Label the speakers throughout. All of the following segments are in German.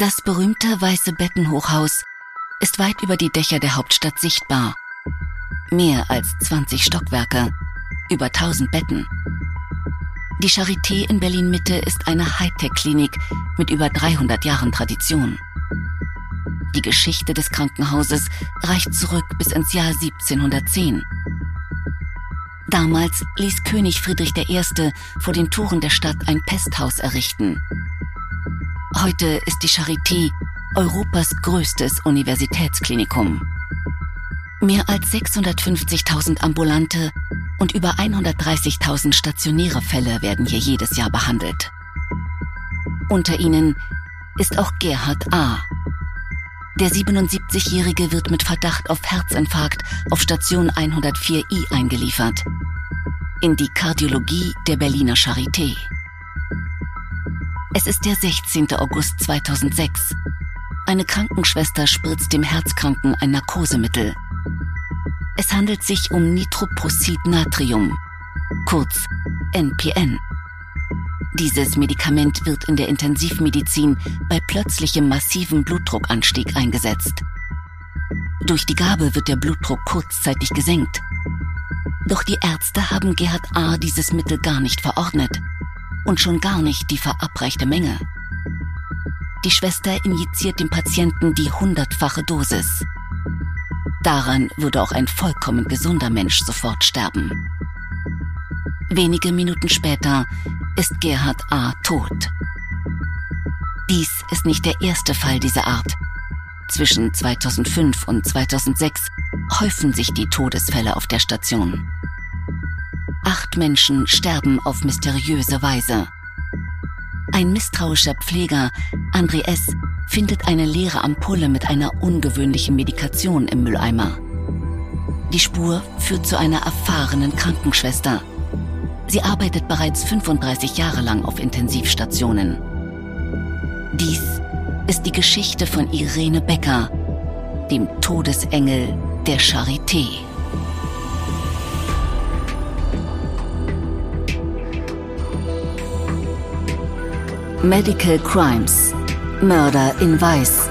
Speaker 1: Das berühmte weiße Bettenhochhaus ist weit über die Dächer der Hauptstadt sichtbar. Mehr als 20 Stockwerke, über 1000 Betten. Die Charité in Berlin-Mitte ist eine Hightech-Klinik mit über 300 Jahren Tradition. Die Geschichte des Krankenhauses reicht zurück bis ins Jahr 1710. Damals ließ König Friedrich I. vor den Toren der Stadt ein Pesthaus errichten. Heute ist die Charité Europas größtes Universitätsklinikum. Mehr als 650.000 ambulante und über 130.000 stationäre Fälle werden hier jedes Jahr behandelt. Unter ihnen ist auch Gerhard A. Der 77-Jährige wird mit Verdacht auf Herzinfarkt auf Station 104i eingeliefert. In die Kardiologie der Berliner Charité. Es ist der 16. August 2006. Eine Krankenschwester spritzt dem Herzkranken ein Narkosemittel. Es handelt sich um Nitroprocid Natrium, kurz NPN. Dieses Medikament wird in der Intensivmedizin bei plötzlichem massiven Blutdruckanstieg eingesetzt. Durch die Gabe wird der Blutdruck kurzzeitig gesenkt. Doch die Ärzte haben Gerhard A. dieses Mittel gar nicht verordnet und schon gar nicht die verabreichte Menge. Die Schwester injiziert dem Patienten die hundertfache Dosis. Daran würde auch ein vollkommen gesunder Mensch sofort sterben. Wenige Minuten später ist Gerhard A. tot. Dies ist nicht der erste Fall dieser Art. Zwischen 2005 und 2006 häufen sich die Todesfälle auf der Station. Acht Menschen sterben auf mysteriöse Weise. Ein misstrauischer Pfleger, André S., findet eine leere Ampulle mit einer ungewöhnlichen Medikation im Mülleimer. Die Spur führt zu einer erfahrenen Krankenschwester. Sie arbeitet bereits 35 Jahre lang auf Intensivstationen. Dies ist die Geschichte von Irene Becker, dem Todesengel der Charité. Medical Crimes Mörder in Weiß.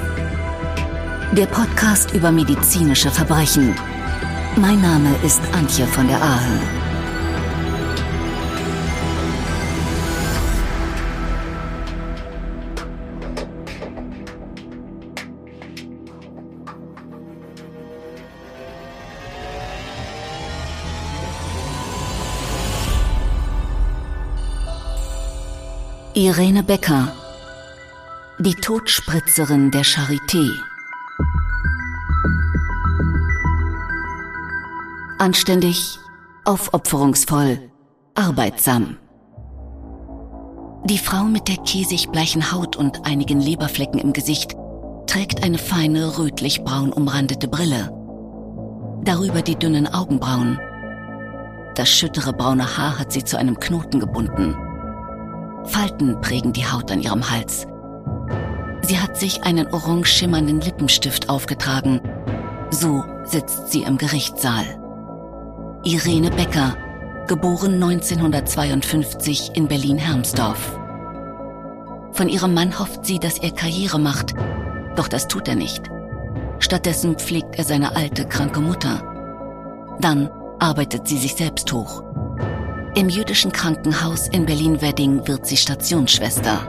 Speaker 1: Der Podcast über medizinische Verbrechen. Mein Name ist Antje von der Ahe. Irene Becker die Todspritzerin der Charité. Anständig, aufopferungsvoll, arbeitsam. Die Frau mit der käsigbleichen Haut und einigen Leberflecken im Gesicht trägt eine feine rötlich-braun umrandete Brille. Darüber die dünnen Augenbrauen. Das schüttere braune Haar hat sie zu einem Knoten gebunden. Falten prägen die Haut an ihrem Hals. Sie hat sich einen orange schimmernden Lippenstift aufgetragen. So sitzt sie im Gerichtssaal. Irene Becker, geboren 1952 in Berlin-Hermsdorf. Von ihrem Mann hofft sie, dass er Karriere macht, doch das tut er nicht. Stattdessen pflegt er seine alte, kranke Mutter. Dann arbeitet sie sich selbst hoch. Im jüdischen Krankenhaus in Berlin-Wedding wird sie Stationsschwester.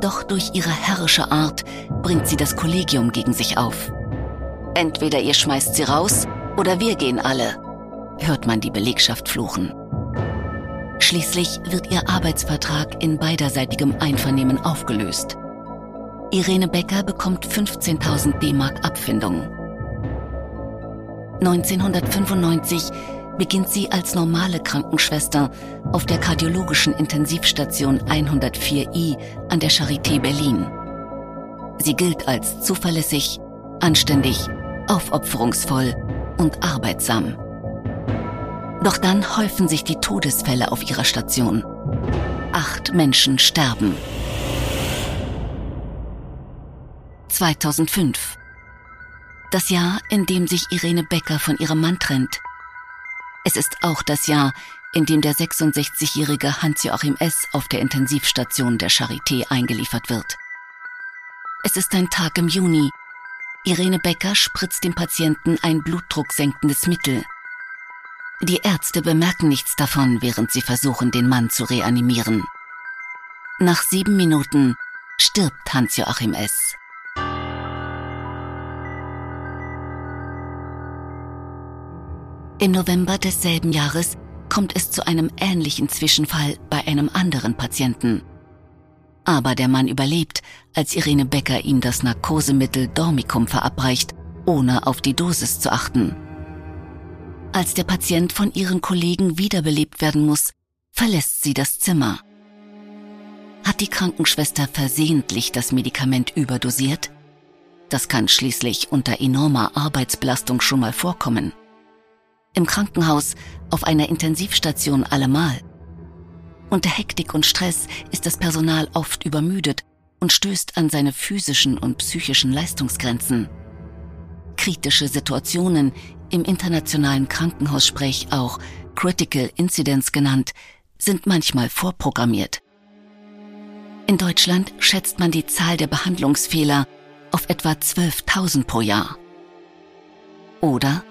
Speaker 1: Doch durch ihre herrische Art bringt sie das Kollegium gegen sich auf. Entweder ihr schmeißt sie raus oder wir gehen alle, hört man die Belegschaft fluchen. Schließlich wird ihr Arbeitsvertrag in beiderseitigem Einvernehmen aufgelöst. Irene Becker bekommt 15.000 D-Mark Abfindung. 1995 beginnt sie als normale Krankenschwester auf der kardiologischen Intensivstation 104i an der Charité Berlin. Sie gilt als zuverlässig, anständig, aufopferungsvoll und arbeitsam. Doch dann häufen sich die Todesfälle auf ihrer Station. Acht Menschen sterben. 2005. Das Jahr, in dem sich Irene Becker von ihrem Mann trennt. Es ist auch das Jahr, in dem der 66-jährige Hans-Joachim S. auf der Intensivstation der Charité eingeliefert wird. Es ist ein Tag im Juni. Irene Becker spritzt dem Patienten ein blutdrucksenkendes Mittel. Die Ärzte bemerken nichts davon, während sie versuchen, den Mann zu reanimieren. Nach sieben Minuten stirbt Hans-Joachim S. Im November desselben Jahres kommt es zu einem ähnlichen Zwischenfall bei einem anderen Patienten. Aber der Mann überlebt, als Irene Becker ihm das Narkosemittel Dormicum verabreicht, ohne auf die Dosis zu achten. Als der Patient von ihren Kollegen wiederbelebt werden muss, verlässt sie das Zimmer. Hat die Krankenschwester versehentlich das Medikament überdosiert? Das kann schließlich unter enormer Arbeitsbelastung schon mal vorkommen. Im Krankenhaus, auf einer Intensivstation allemal. Unter Hektik und Stress ist das Personal oft übermüdet und stößt an seine physischen und psychischen Leistungsgrenzen. Kritische Situationen, im internationalen Krankenhaussprech auch Critical Incidents genannt, sind manchmal vorprogrammiert. In Deutschland schätzt man die Zahl der Behandlungsfehler auf etwa 12.000 pro Jahr. Oder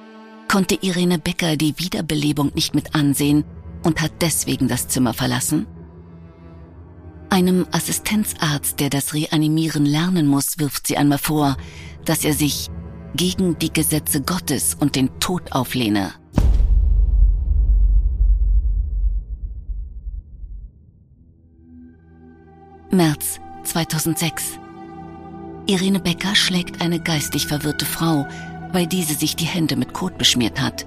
Speaker 1: konnte Irene Becker die Wiederbelebung nicht mit ansehen und hat deswegen das Zimmer verlassen? Einem Assistenzarzt, der das Reanimieren lernen muss, wirft sie einmal vor, dass er sich gegen die Gesetze Gottes und den Tod auflehne. März 2006 Irene Becker schlägt eine geistig verwirrte Frau, weil diese sich die Hände mit Kot beschmiert hat.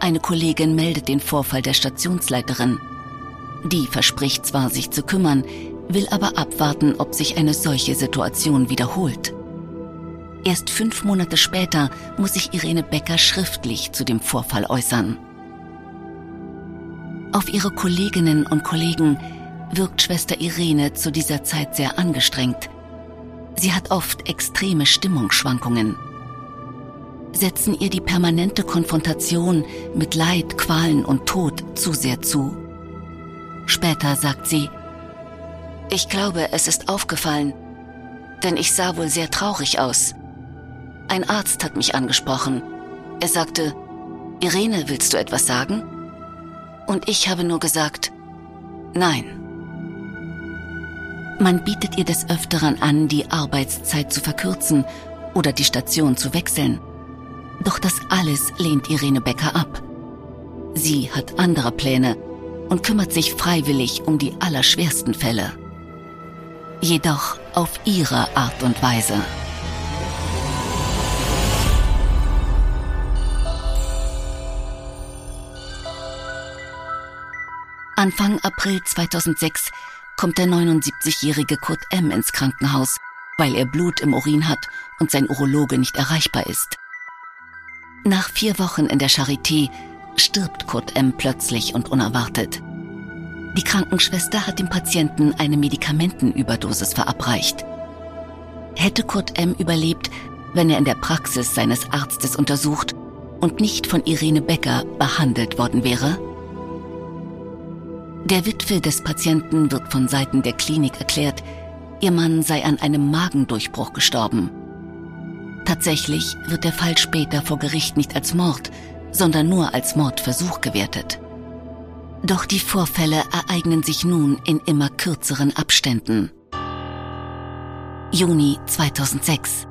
Speaker 1: Eine Kollegin meldet den Vorfall der Stationsleiterin. Die verspricht zwar, sich zu kümmern, will aber abwarten, ob sich eine solche Situation wiederholt. Erst fünf Monate später muss sich Irene Becker schriftlich zu dem Vorfall äußern. Auf ihre Kolleginnen und Kollegen wirkt Schwester Irene zu dieser Zeit sehr angestrengt. Sie hat oft extreme Stimmungsschwankungen setzen ihr die permanente Konfrontation mit Leid, Qualen und Tod zu sehr zu. Später sagt sie, ich glaube, es ist aufgefallen, denn ich sah wohl sehr traurig aus. Ein Arzt hat mich angesprochen. Er sagte, Irene, willst du etwas sagen? Und ich habe nur gesagt, nein. Man bietet ihr des Öfteren an, die Arbeitszeit zu verkürzen oder die Station zu wechseln. Doch das alles lehnt Irene Becker ab. Sie hat andere Pläne und kümmert sich freiwillig um die allerschwersten Fälle. Jedoch auf ihre Art und Weise. Anfang April 2006 kommt der 79-jährige Kurt M. ins Krankenhaus, weil er Blut im Urin hat und sein Urologe nicht erreichbar ist. Nach vier Wochen in der Charité stirbt Kurt M. plötzlich und unerwartet. Die Krankenschwester hat dem Patienten eine Medikamentenüberdosis verabreicht. Hätte Kurt M. überlebt, wenn er in der Praxis seines Arztes untersucht und nicht von Irene Becker behandelt worden wäre? Der Witwe des Patienten wird von Seiten der Klinik erklärt, ihr Mann sei an einem Magendurchbruch gestorben. Tatsächlich wird der Fall später vor Gericht nicht als Mord, sondern nur als Mordversuch gewertet. Doch die Vorfälle ereignen sich nun in immer kürzeren Abständen. Juni 2006.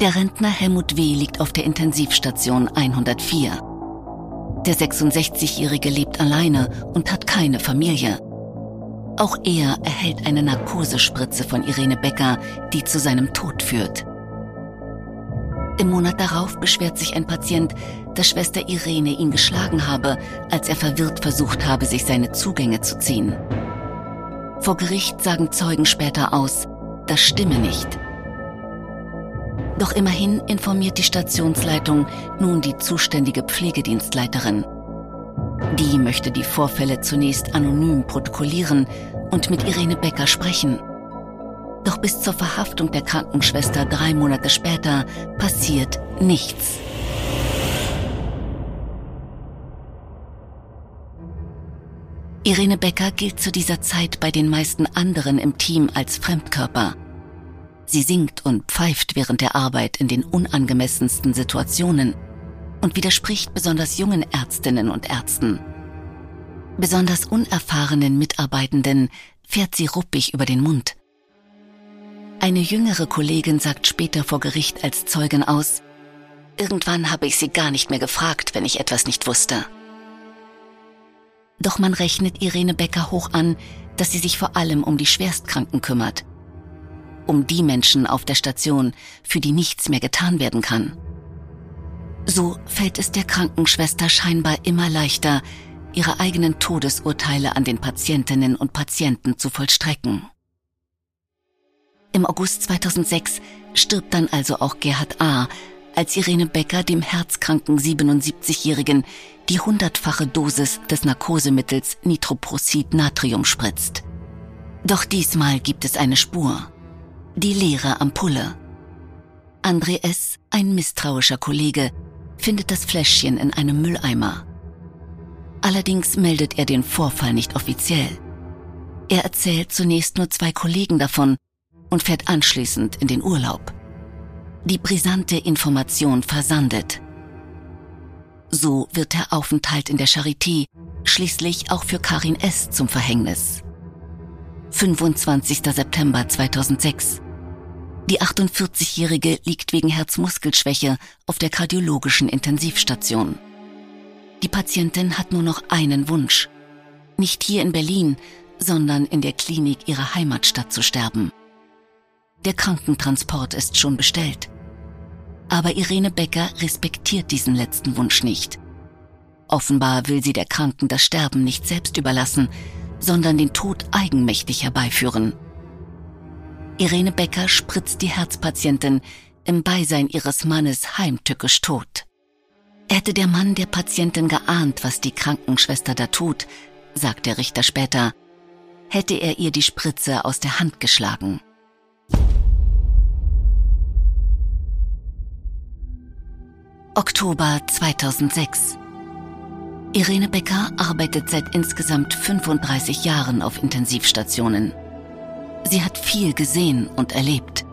Speaker 1: Der Rentner Helmut W. liegt auf der Intensivstation 104. Der 66-Jährige lebt alleine und hat keine Familie. Auch er erhält eine Narkosespritze von Irene Becker, die zu seinem Tod führt. Im Monat darauf beschwert sich ein Patient, dass Schwester Irene ihn geschlagen habe, als er verwirrt versucht habe, sich seine Zugänge zu ziehen. Vor Gericht sagen Zeugen später aus, das stimme nicht. Doch immerhin informiert die Stationsleitung nun die zuständige Pflegedienstleiterin. Die möchte die Vorfälle zunächst anonym protokollieren und mit Irene Becker sprechen. Doch bis zur Verhaftung der Krankenschwester drei Monate später passiert nichts. Irene Becker gilt zu dieser Zeit bei den meisten anderen im Team als Fremdkörper. Sie singt und pfeift während der Arbeit in den unangemessensten Situationen und widerspricht besonders jungen Ärztinnen und Ärzten. Besonders unerfahrenen Mitarbeitenden fährt sie ruppig über den Mund. Eine jüngere Kollegin sagt später vor Gericht als Zeugin aus, Irgendwann habe ich sie gar nicht mehr gefragt, wenn ich etwas nicht wusste. Doch man rechnet Irene Becker hoch an, dass sie sich vor allem um die Schwerstkranken kümmert. Um die Menschen auf der Station, für die nichts mehr getan werden kann. So fällt es der Krankenschwester scheinbar immer leichter, ihre eigenen Todesurteile an den Patientinnen und Patienten zu vollstrecken. Im August 2006 stirbt dann also auch Gerhard A., als Irene Becker dem herzkranken 77-Jährigen die hundertfache Dosis des Narkosemittels Nitroprocid Natrium spritzt. Doch diesmal gibt es eine Spur. Die leere Ampulle. André S., ein misstrauischer Kollege, findet das Fläschchen in einem Mülleimer. Allerdings meldet er den Vorfall nicht offiziell. Er erzählt zunächst nur zwei Kollegen davon und fährt anschließend in den Urlaub. Die brisante Information versandet. So wird der Aufenthalt in der Charité schließlich auch für Karin S. zum Verhängnis. 25. September 2006. Die 48-Jährige liegt wegen Herzmuskelschwäche auf der kardiologischen Intensivstation. Die Patientin hat nur noch einen Wunsch. Nicht hier in Berlin, sondern in der Klinik ihrer Heimatstadt zu sterben. Der Krankentransport ist schon bestellt. Aber Irene Becker respektiert diesen letzten Wunsch nicht. Offenbar will sie der Kranken das Sterben nicht selbst überlassen, sondern den Tod eigenmächtig herbeiführen. Irene Becker spritzt die Herzpatientin im Beisein ihres Mannes heimtückisch tot. Hätte der Mann der Patientin geahnt, was die Krankenschwester da tut, sagt der Richter später, hätte er ihr die Spritze aus der Hand geschlagen. Oktober 2006. Irene Becker arbeitet seit insgesamt 35 Jahren auf Intensivstationen. Sie hat viel gesehen und erlebt.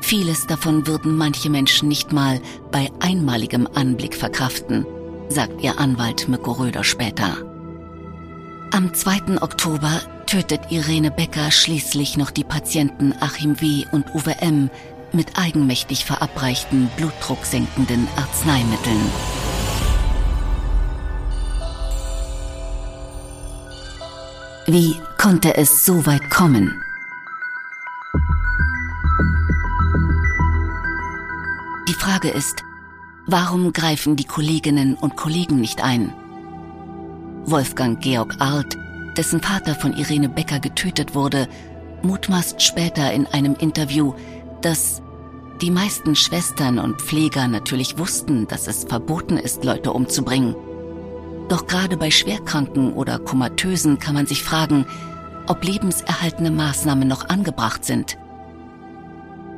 Speaker 1: Vieles davon würden manche Menschen nicht mal bei einmaligem Anblick verkraften, sagt ihr Anwalt Mirko Röder später. Am 2. Oktober tötet Irene Becker schließlich noch die Patienten Achim W. und Uwe M mit eigenmächtig verabreichten blutdrucksenkenden Arzneimitteln. Wie konnte es so weit kommen? Die Frage ist, warum greifen die Kolleginnen und Kollegen nicht ein? Wolfgang Georg Arlt, dessen Vater von Irene Becker getötet wurde, mutmaßt später in einem Interview, dass die meisten Schwestern und Pfleger natürlich wussten, dass es verboten ist, Leute umzubringen. Doch gerade bei Schwerkranken oder Komatösen kann man sich fragen, ob lebenserhaltende Maßnahmen noch angebracht sind.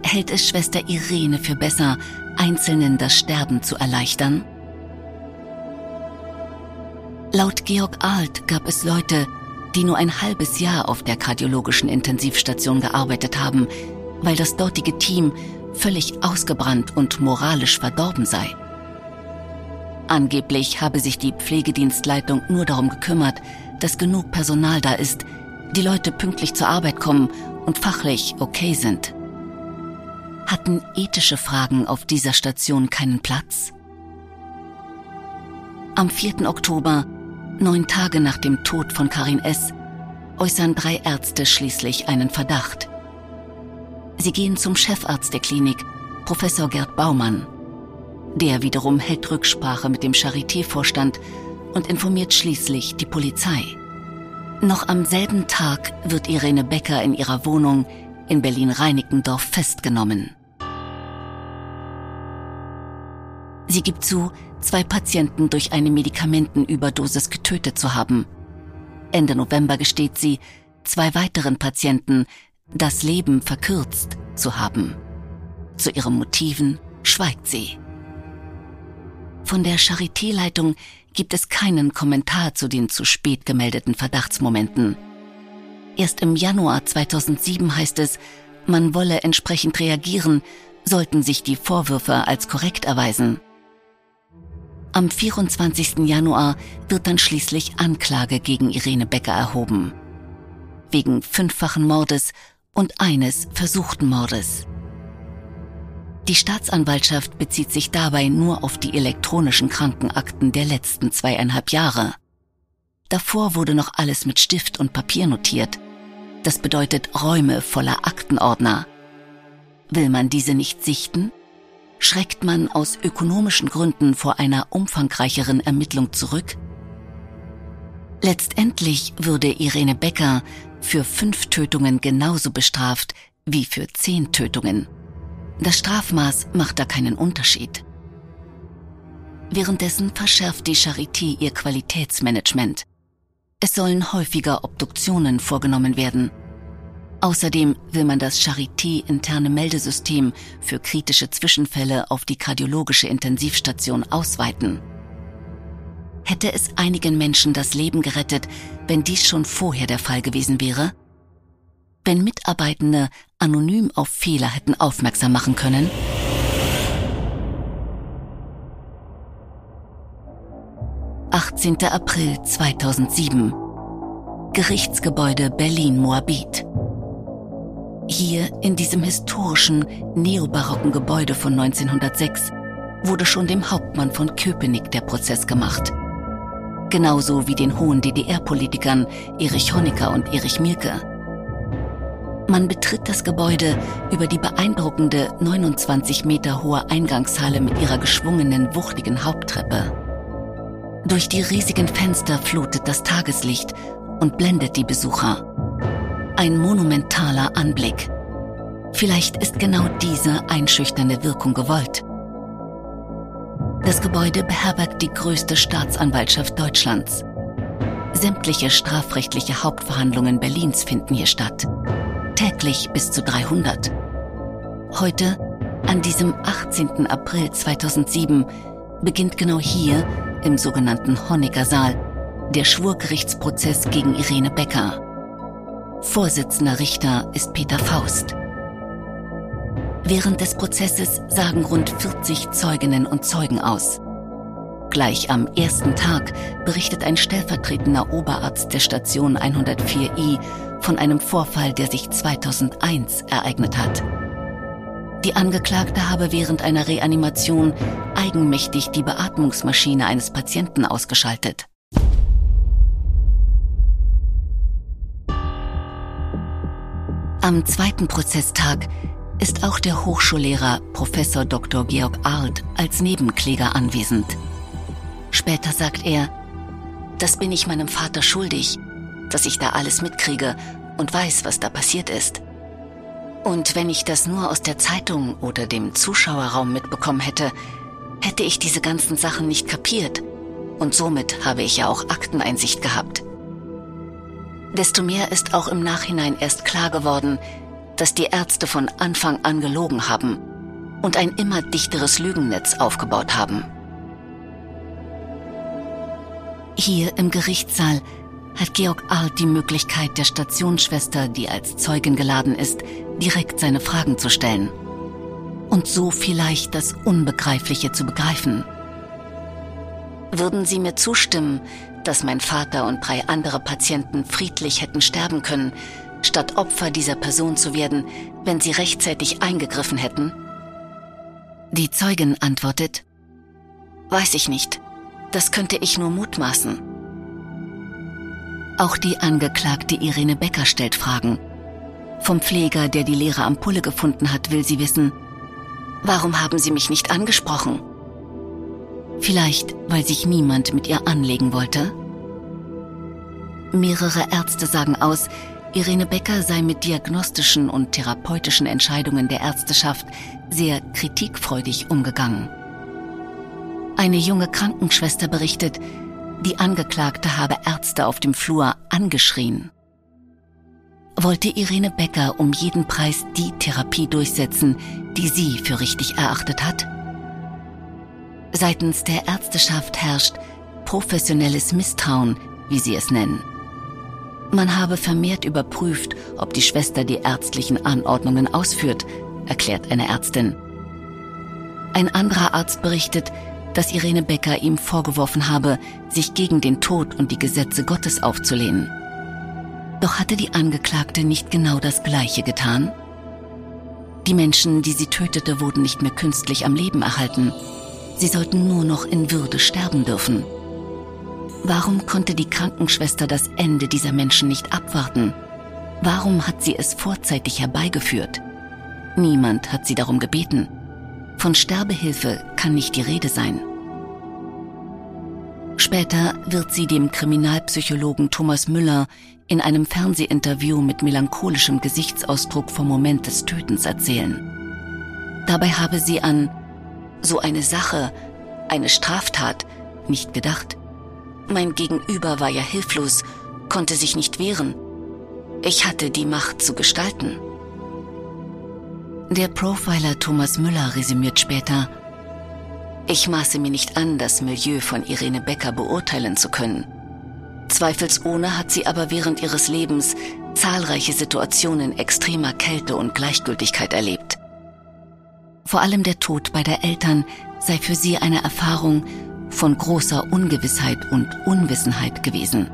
Speaker 1: Hält es Schwester Irene für besser, Einzelnen das Sterben zu erleichtern? Laut Georg Alt gab es Leute, die nur ein halbes Jahr auf der kardiologischen Intensivstation gearbeitet haben, weil das dortige Team völlig ausgebrannt und moralisch verdorben sei. Angeblich habe sich die Pflegedienstleitung nur darum gekümmert, dass genug Personal da ist, die Leute pünktlich zur Arbeit kommen und fachlich okay sind. Hatten ethische Fragen auf dieser Station keinen Platz? Am 4. Oktober, neun Tage nach dem Tod von Karin S., äußern drei Ärzte schließlich einen Verdacht. Sie gehen zum Chefarzt der Klinik, Professor Gerd Baumann. Der wiederum hält Rücksprache mit dem Charité-Vorstand und informiert schließlich die Polizei. Noch am selben Tag wird Irene Becker in ihrer Wohnung in Berlin-Reinickendorf festgenommen. Sie gibt zu, zwei Patienten durch eine Medikamentenüberdosis getötet zu haben. Ende November gesteht sie, zwei weiteren Patienten das Leben verkürzt zu haben. Zu ihren Motiven schweigt sie. Von der Charité-Leitung gibt es keinen Kommentar zu den zu spät gemeldeten Verdachtsmomenten. Erst im Januar 2007 heißt es, Man wolle entsprechend reagieren, sollten sich die Vorwürfe als korrekt erweisen. Am 24. Januar wird dann schließlich Anklage gegen Irene Becker erhoben. Wegen fünffachen Mordes und eines versuchten Mordes. Die Staatsanwaltschaft bezieht sich dabei nur auf die elektronischen Krankenakten der letzten zweieinhalb Jahre. Davor wurde noch alles mit Stift und Papier notiert. Das bedeutet Räume voller Aktenordner. Will man diese nicht sichten? Schreckt man aus ökonomischen Gründen vor einer umfangreicheren Ermittlung zurück? Letztendlich würde Irene Becker für fünf Tötungen genauso bestraft wie für zehn Tötungen. Das Strafmaß macht da keinen Unterschied. Währenddessen verschärft die Charité ihr Qualitätsmanagement. Es sollen häufiger Obduktionen vorgenommen werden. Außerdem will man das Charité-interne Meldesystem für kritische Zwischenfälle auf die kardiologische Intensivstation ausweiten. Hätte es einigen Menschen das Leben gerettet, wenn dies schon vorher der Fall gewesen wäre? Wenn Mitarbeitende anonym auf Fehler hätten aufmerksam machen können? Achtzehnter April 2007 Gerichtsgebäude Berlin-Moabit hier in diesem historischen, neobarocken Gebäude von 1906 wurde schon dem Hauptmann von Köpenick der Prozess gemacht. Genauso wie den hohen DDR-Politikern Erich Honecker und Erich Mielke. Man betritt das Gebäude über die beeindruckende 29 Meter hohe Eingangshalle mit ihrer geschwungenen, wuchtigen Haupttreppe. Durch die riesigen Fenster flutet das Tageslicht und blendet die Besucher. Ein monumentaler Anblick. Vielleicht ist genau diese einschüchternde Wirkung gewollt. Das Gebäude beherbergt die größte Staatsanwaltschaft Deutschlands. Sämtliche strafrechtliche Hauptverhandlungen Berlins finden hier statt täglich bis zu 300. Heute, an diesem 18. April 2007, beginnt genau hier, im sogenannten Honecker Saal, der Schwurgerichtsprozess gegen Irene Becker. Vorsitzender Richter ist Peter Faust. Während des Prozesses sagen rund 40 Zeuginnen und Zeugen aus. Gleich am ersten Tag berichtet ein stellvertretender Oberarzt der Station 104i von einem Vorfall, der sich 2001 ereignet hat. Die Angeklagte habe während einer Reanimation eigenmächtig die Beatmungsmaschine eines Patienten ausgeschaltet. Am zweiten Prozesstag ist auch der Hochschullehrer Professor Dr. Georg Arlt als Nebenkläger anwesend. Später sagt er, das bin ich meinem Vater schuldig, dass ich da alles mitkriege und weiß, was da passiert ist. Und wenn ich das nur aus der Zeitung oder dem Zuschauerraum mitbekommen hätte, hätte ich diese ganzen Sachen nicht kapiert. Und somit habe ich ja auch Akteneinsicht gehabt. Desto mehr ist auch im Nachhinein erst klar geworden, dass die Ärzte von Anfang an gelogen haben und ein immer dichteres Lügennetz aufgebaut haben. Hier im Gerichtssaal hat Georg Arlt die Möglichkeit, der Stationsschwester, die als Zeugin geladen ist, direkt seine Fragen zu stellen. Und so vielleicht das Unbegreifliche zu begreifen. Würden Sie mir zustimmen, dass mein Vater und drei andere Patienten friedlich hätten sterben können, statt Opfer dieser Person zu werden, wenn sie rechtzeitig eingegriffen hätten? Die Zeugin antwortet, Weiß ich nicht. Das könnte ich nur mutmaßen. Auch die Angeklagte Irene Becker stellt Fragen. Vom Pfleger, der die leere Ampulle gefunden hat, will sie wissen, warum haben Sie mich nicht angesprochen? Vielleicht, weil sich niemand mit ihr anlegen wollte? Mehrere Ärzte sagen aus, Irene Becker sei mit diagnostischen und therapeutischen Entscheidungen der Ärzteschaft sehr kritikfreudig umgegangen. Eine junge Krankenschwester berichtet, die Angeklagte habe Ärzte auf dem Flur angeschrien. Wollte Irene Becker um jeden Preis die Therapie durchsetzen, die sie für richtig erachtet hat? Seitens der Ärzteschaft herrscht professionelles Misstrauen, wie sie es nennen. Man habe vermehrt überprüft, ob die Schwester die ärztlichen Anordnungen ausführt, erklärt eine Ärztin. Ein anderer Arzt berichtet, dass Irene Becker ihm vorgeworfen habe, sich gegen den Tod und die Gesetze Gottes aufzulehnen. Doch hatte die Angeklagte nicht genau das Gleiche getan? Die Menschen, die sie tötete, wurden nicht mehr künstlich am Leben erhalten. Sie sollten nur noch in Würde sterben dürfen. Warum konnte die Krankenschwester das Ende dieser Menschen nicht abwarten? Warum hat sie es vorzeitig herbeigeführt? Niemand hat sie darum gebeten. Von Sterbehilfe kann nicht die Rede sein. Später wird sie dem Kriminalpsychologen Thomas Müller in einem Fernsehinterview mit melancholischem Gesichtsausdruck vom Moment des Tötens erzählen. Dabei habe sie an so eine Sache, eine Straftat, nicht gedacht. Mein Gegenüber war ja hilflos, konnte sich nicht wehren. Ich hatte die Macht zu gestalten. Der Profiler Thomas Müller resümiert später, ich maße mir nicht an, das Milieu von Irene Becker beurteilen zu können. Zweifelsohne hat sie aber während ihres Lebens zahlreiche Situationen extremer Kälte und Gleichgültigkeit erlebt. Vor allem der Tod beider Eltern sei für sie eine Erfahrung von großer Ungewissheit und Unwissenheit gewesen.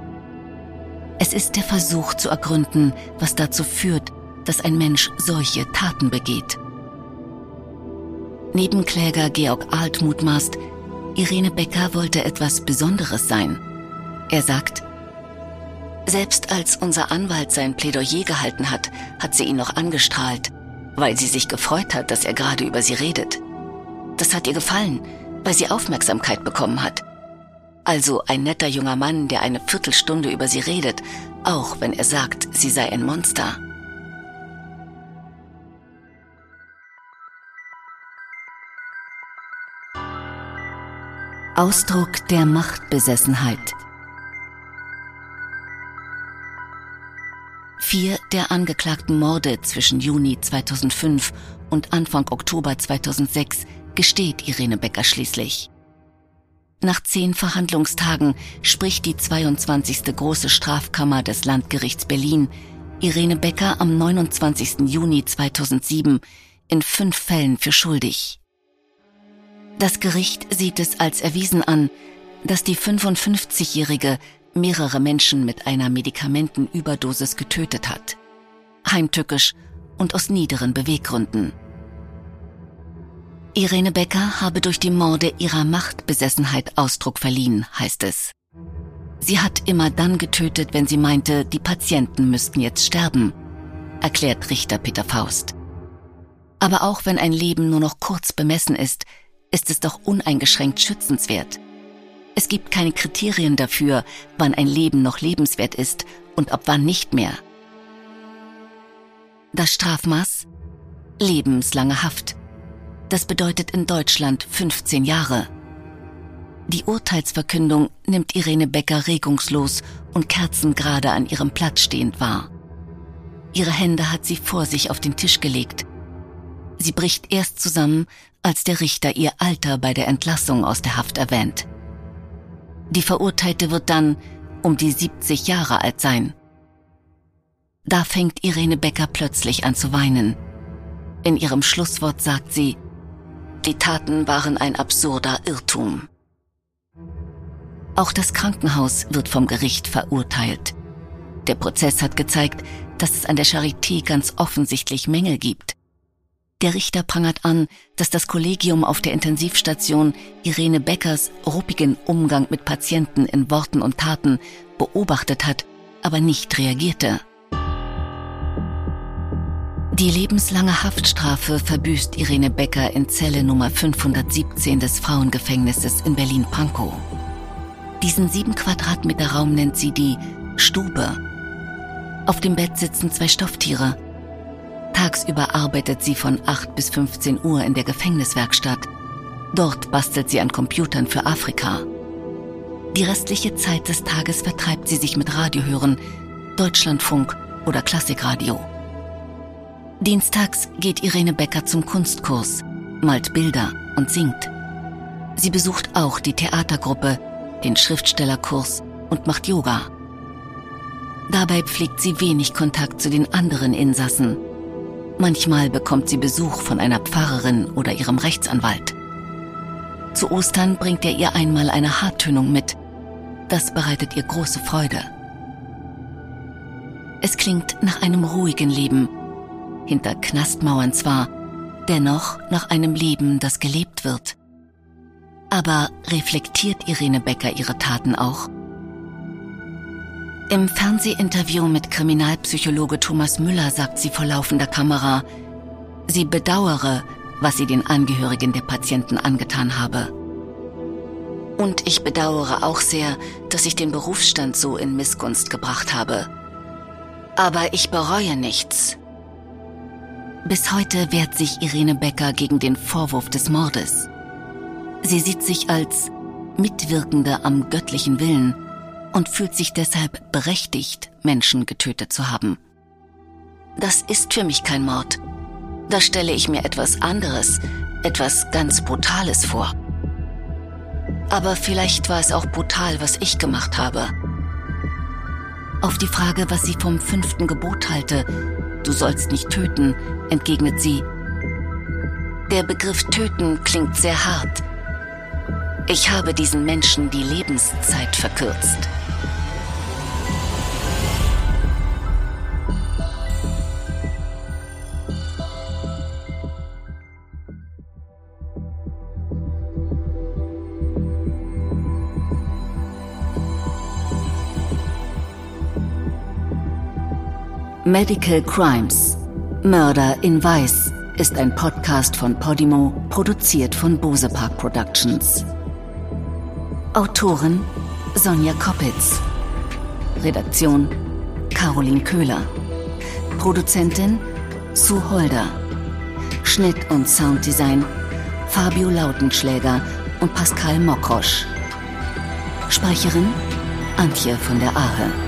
Speaker 1: Es ist der Versuch zu ergründen, was dazu führt, dass ein Mensch solche Taten begeht. Nebenkläger Georg Alt mutmaßt, Irene Becker wollte etwas Besonderes sein. Er sagt, selbst als unser Anwalt sein Plädoyer gehalten hat, hat sie ihn noch angestrahlt, weil sie sich gefreut hat, dass er gerade über sie redet. Das hat ihr gefallen, weil sie Aufmerksamkeit bekommen hat. Also ein netter junger Mann, der eine Viertelstunde über sie redet, auch wenn er sagt, sie sei ein Monster. Ausdruck der Machtbesessenheit. Vier der angeklagten Morde zwischen Juni 2005 und Anfang Oktober 2006 gesteht Irene Becker schließlich. Nach zehn Verhandlungstagen spricht die 22. Große Strafkammer des Landgerichts Berlin Irene Becker am 29. Juni 2007 in fünf Fällen für schuldig. Das Gericht sieht es als erwiesen an, dass die 55-Jährige mehrere Menschen mit einer Medikamentenüberdosis getötet hat. Heimtückisch und aus niederen Beweggründen. Irene Becker habe durch die Morde ihrer Machtbesessenheit Ausdruck verliehen, heißt es. Sie hat immer dann getötet, wenn sie meinte, die Patienten müssten jetzt sterben, erklärt Richter Peter Faust. Aber auch wenn ein Leben nur noch kurz bemessen ist, ist es doch uneingeschränkt schützenswert. Es gibt keine Kriterien dafür, wann ein Leben noch lebenswert ist und ab wann nicht mehr. Das Strafmaß? Lebenslange Haft. Das bedeutet in Deutschland 15 Jahre. Die Urteilsverkündung nimmt Irene Becker regungslos und kerzengerade an ihrem Platz stehend wahr. Ihre Hände hat sie vor sich auf den Tisch gelegt. Sie bricht erst zusammen, als der Richter ihr Alter bei der Entlassung aus der Haft erwähnt. Die Verurteilte wird dann um die 70 Jahre alt sein. Da fängt Irene Becker plötzlich an zu weinen. In ihrem Schlusswort sagt sie, die Taten waren ein absurder Irrtum. Auch das Krankenhaus wird vom Gericht verurteilt. Der Prozess hat gezeigt, dass es an der Charité ganz offensichtlich Mängel gibt. Der Richter prangert an, dass das Kollegium auf der Intensivstation Irene Beckers ruppigen Umgang mit Patienten in Worten und Taten beobachtet hat, aber nicht reagierte. Die lebenslange Haftstrafe verbüßt Irene Becker in Zelle Nummer 517 des Frauengefängnisses in Berlin-Pankow. Diesen sieben Quadratmeter Raum nennt sie die Stube. Auf dem Bett sitzen zwei Stofftiere, Tagsüber arbeitet sie von 8 bis 15 Uhr in der Gefängniswerkstatt. Dort bastelt sie an Computern für Afrika. Die restliche Zeit des Tages vertreibt sie sich mit Radiohören, Deutschlandfunk oder Klassikradio. Dienstags geht Irene Becker zum Kunstkurs, malt Bilder und singt. Sie besucht auch die Theatergruppe, den Schriftstellerkurs und macht Yoga. Dabei pflegt sie wenig Kontakt zu den anderen Insassen. Manchmal bekommt sie Besuch von einer Pfarrerin oder ihrem Rechtsanwalt. Zu Ostern bringt er ihr einmal eine Haartönung mit. Das bereitet ihr große Freude. Es klingt nach einem ruhigen Leben. Hinter Knastmauern zwar, dennoch nach einem Leben, das gelebt wird. Aber reflektiert Irene Becker ihre Taten auch? Im Fernsehinterview mit Kriminalpsychologe Thomas Müller sagt sie vor laufender Kamera, sie bedauere, was sie den Angehörigen der Patienten angetan habe. Und ich bedauere auch sehr, dass ich den Berufsstand so in Missgunst gebracht habe. Aber ich bereue nichts. Bis heute wehrt sich Irene Becker gegen den Vorwurf des Mordes. Sie sieht sich als Mitwirkende am göttlichen Willen und fühlt sich deshalb berechtigt, Menschen getötet zu haben. Das ist für mich kein Mord. Da stelle ich mir etwas anderes, etwas ganz Brutales vor. Aber vielleicht war es auch brutal, was ich gemacht habe. Auf die Frage, was sie vom fünften Gebot halte, du sollst nicht töten, entgegnet sie, der Begriff töten klingt sehr hart. Ich habe diesen Menschen die Lebenszeit verkürzt. Medical Crimes Mörder in Weiß ist ein Podcast von Podimo, produziert von Bose Park Productions. Autorin Sonja Koppitz. Redaktion Caroline Köhler. Produzentin Sue Holder. Schnitt und Sounddesign Fabio Lautenschläger und Pascal Mokrosch. Sprecherin Antje von der Ahe.